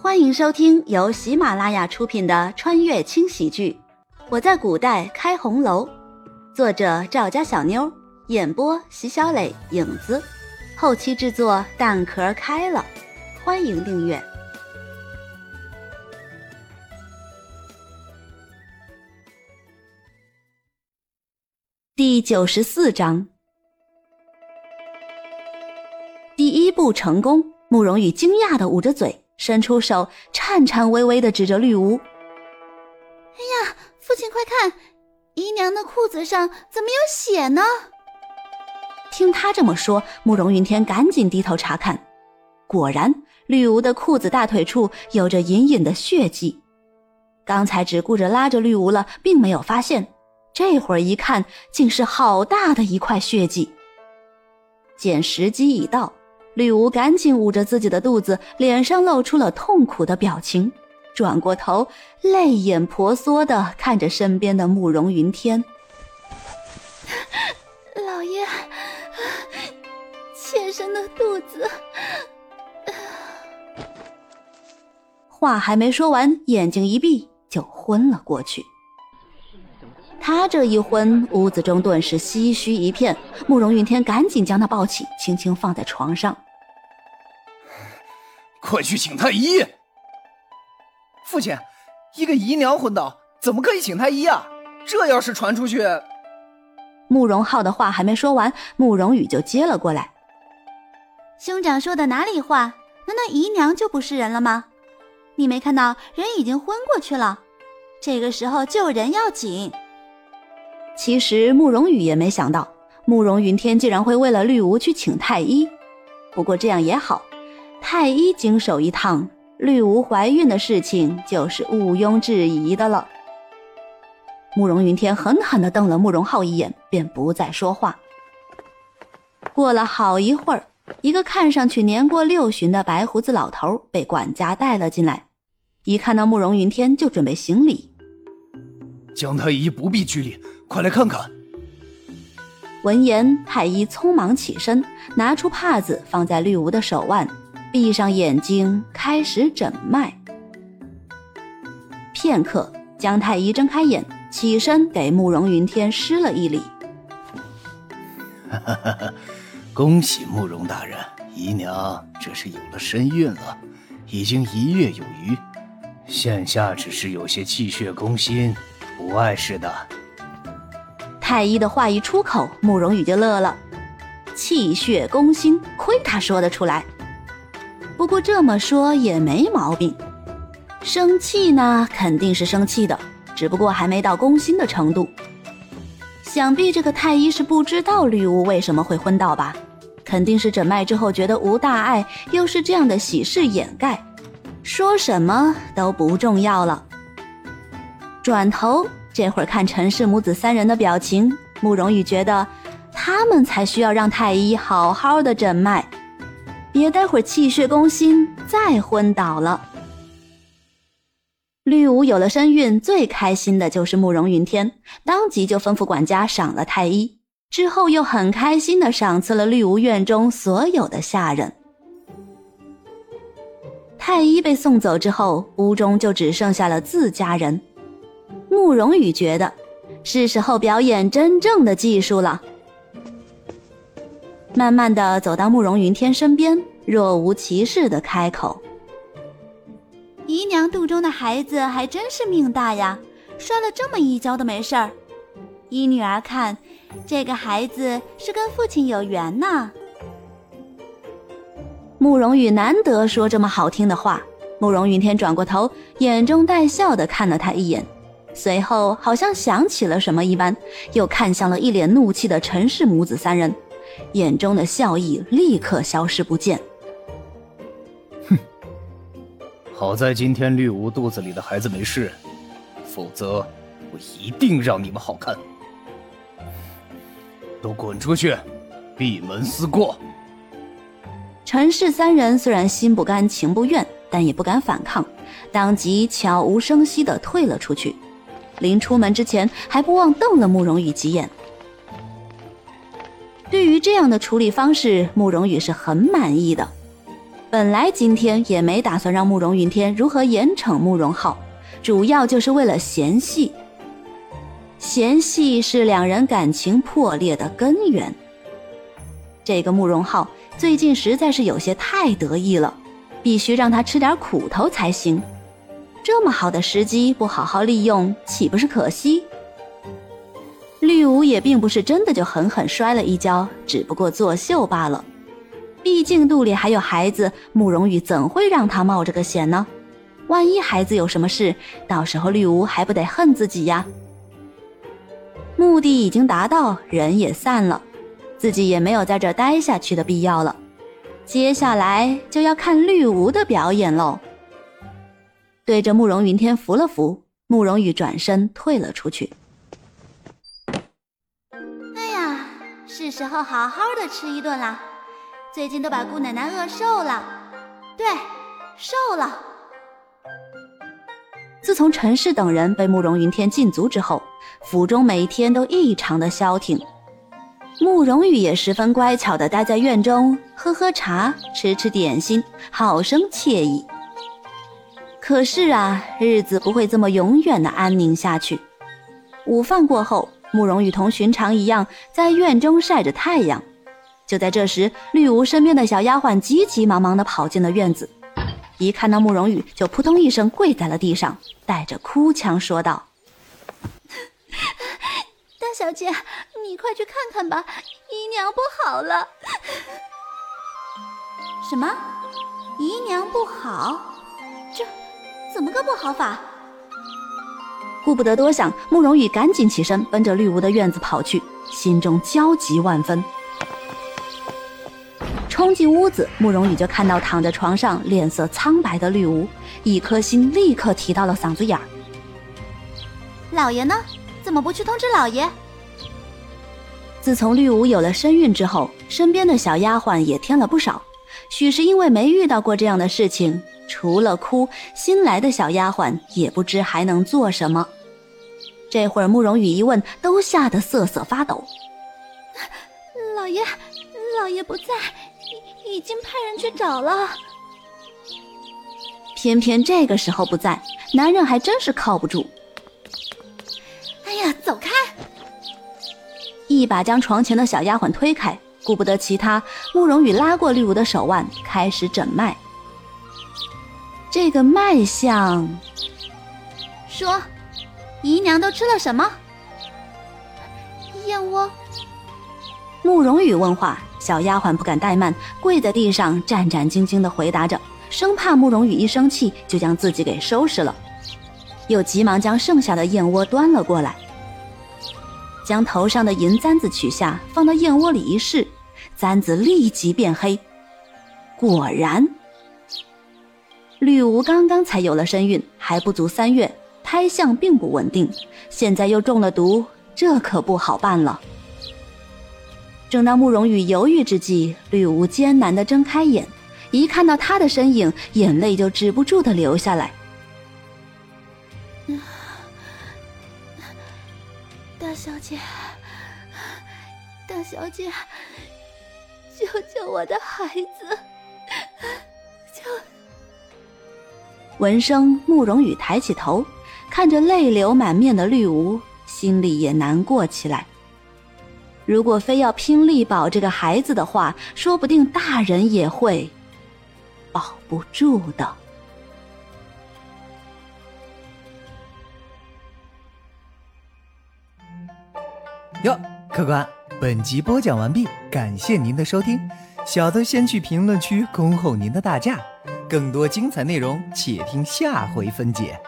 欢迎收听由喜马拉雅出品的穿越轻喜剧《我在古代开红楼》，作者赵家小妞，演播席小磊、影子，后期制作蛋壳开了。欢迎订阅第九十四章。第一步成功，慕容羽惊讶的捂着嘴。伸出手，颤颤巍巍的指着绿芜：“哎呀，父亲快看，姨娘的裤子上怎么有血呢？”听他这么说，慕容云天赶紧低头查看，果然，绿芜的裤子大腿处有着隐隐的血迹。刚才只顾着拉着绿芜了，并没有发现，这会儿一看，竟是好大的一块血迹。见时机已到。绿芜赶紧捂着自己的肚子，脸上露出了痛苦的表情，转过头，泪眼婆娑的看着身边的慕容云天。老爷，妾身的肚子……话还没说完，眼睛一闭就昏了过去。他这一昏，屋子中顿时唏嘘一片。慕容云天赶紧将他抱起，轻轻放在床上。快去请太医！父亲，一个姨娘昏倒，怎么可以请太医啊？这要是传出去……慕容浩的话还没说完，慕容羽就接了过来。兄长说的哪里话？难道姨娘就不是人了吗？你没看到人已经昏过去了？这个时候救人要紧。其实慕容羽也没想到，慕容云天竟然会为了绿芜去请太医。不过这样也好。太医经手一趟，绿芜怀孕的事情就是毋庸置疑的了。慕容云天狠狠地瞪了慕容浩一眼，便不再说话。过了好一会儿，一个看上去年过六旬的白胡子老头被管家带了进来，一看到慕容云天就准备行礼。江太医不必拘礼，快来看看。闻言，太医匆忙起身，拿出帕子放在绿芜的手腕。闭上眼睛，开始诊脉。片刻，姜太医睁开眼，起身给慕容云天施了一礼。哈哈哈哈恭喜慕容大人，姨娘这是有了身孕了，已经一月有余，现下只是有些气血攻心，不碍事的。太医的话一出口，慕容羽就乐了。气血攻心，亏他说得出来。不过这么说也没毛病，生气呢肯定是生气的，只不过还没到攻心的程度。想必这个太医是不知道绿芜为什么会昏倒吧？肯定是诊脉之后觉得无大碍，又是这样的喜事掩盖，说什么都不重要了。转头这会儿看陈氏母子三人的表情，慕容羽觉得他们才需要让太医好好的诊脉。别待会儿气血攻心再昏倒了。绿芜有了身孕，最开心的就是慕容云天，当即就吩咐管家赏了太医，之后又很开心的赏赐了绿芜院中所有的下人。太医被送走之后，屋中就只剩下了自家人。慕容羽觉得，是时候表演真正的技术了。慢慢的走到慕容云天身边，若无其事的开口：“姨娘肚中的孩子还真是命大呀，摔了这么一跤都没事儿。依女儿看，这个孩子是跟父亲有缘呐。”慕容羽难得说这么好听的话，慕容云天转过头，眼中带笑的看了他一眼，随后好像想起了什么一般，又看向了一脸怒气的陈氏母子三人。眼中的笑意立刻消失不见。好在今天绿芜肚子里的孩子没事，否则我一定让你们好看。都滚出去，闭门思过。陈氏三人虽然心不甘情不愿，但也不敢反抗，当即悄无声息地退了出去。临出门之前，还不忘瞪了慕容羽几眼。对于这样的处理方式，慕容羽是很满意的。本来今天也没打算让慕容云天如何严惩慕容浩，主要就是为了嫌隙。嫌隙是两人感情破裂的根源。这个慕容浩最近实在是有些太得意了，必须让他吃点苦头才行。这么好的时机不好好利用，岂不是可惜？绿芜也并不是真的就狠狠摔了一跤，只不过作秀罢了。毕竟肚里还有孩子，慕容羽怎会让他冒这个险呢？万一孩子有什么事，到时候绿芜还不得恨自己呀？目的已经达到，人也散了。自己也没有在这待下去的必要了，接下来就要看绿芜的表演喽。对着慕容云天扶了扶，慕容羽转身退了出去。哎呀，是时候好好的吃一顿啦！最近都把姑奶奶饿瘦了，对，瘦了。自从陈氏等人被慕容云天禁足之后，府中每天都异常的消停。慕容羽也十分乖巧的待在院中，喝喝茶，吃吃点心，好生惬意。可是啊，日子不会这么永远的安宁下去。午饭过后，慕容羽同寻常一样在院中晒着太阳。就在这时，绿芜身边的小丫鬟急急忙忙的跑进了院子，一看到慕容羽，就扑通一声跪在了地上，带着哭腔说道。大小姐，你快去看看吧，姨娘不好了。什么？姨娘不好？这怎么个不好法？顾不得多想，慕容羽赶紧起身，奔着绿芜的院子跑去，心中焦急万分。屋子，慕容羽就看到躺在床上、脸色苍白的绿芜，一颗心立刻提到了嗓子眼儿。老爷呢？怎么不去通知老爷？自从绿芜有了身孕之后，身边的小丫鬟也添了不少。许是因为没遇到过这样的事情，除了哭，新来的小丫鬟也不知还能做什么。这会儿慕容羽一问，都吓得瑟瑟发抖。老爷，老爷不在，已经派人去找了。偏偏这个时候不在，男人还真是靠不住。哎呀，走开！一把将床前的小丫鬟推开，顾不得其他，慕容羽拉过绿芜的手腕，开始诊脉。这个脉象，说，姨娘都吃了什么？燕窝。慕容羽问话，小丫鬟不敢怠慢，跪在地上战战兢兢地回答着，生怕慕容羽一生气就将自己给收拾了。又急忙将剩下的燕窝端了过来，将头上的银簪子取下，放到燕窝里一试，簪子立即变黑。果然，绿芜刚刚才有了身孕，还不足三月，胎相并不稳定，现在又中了毒，这可不好办了。正当慕容羽犹豫之际，绿芜艰难地睁开眼，一看到他的身影，眼泪就止不住地流下来。大小姐，大小姐，救救我的孩子！救！闻声，慕容羽抬起头，看着泪流满面的绿芜，心里也难过起来。如果非要拼力保这个孩子的话，说不定大人也会保不住的。哟，客官，本集播讲完毕，感谢您的收听。小的先去评论区恭候您的大驾，更多精彩内容且听下回分解。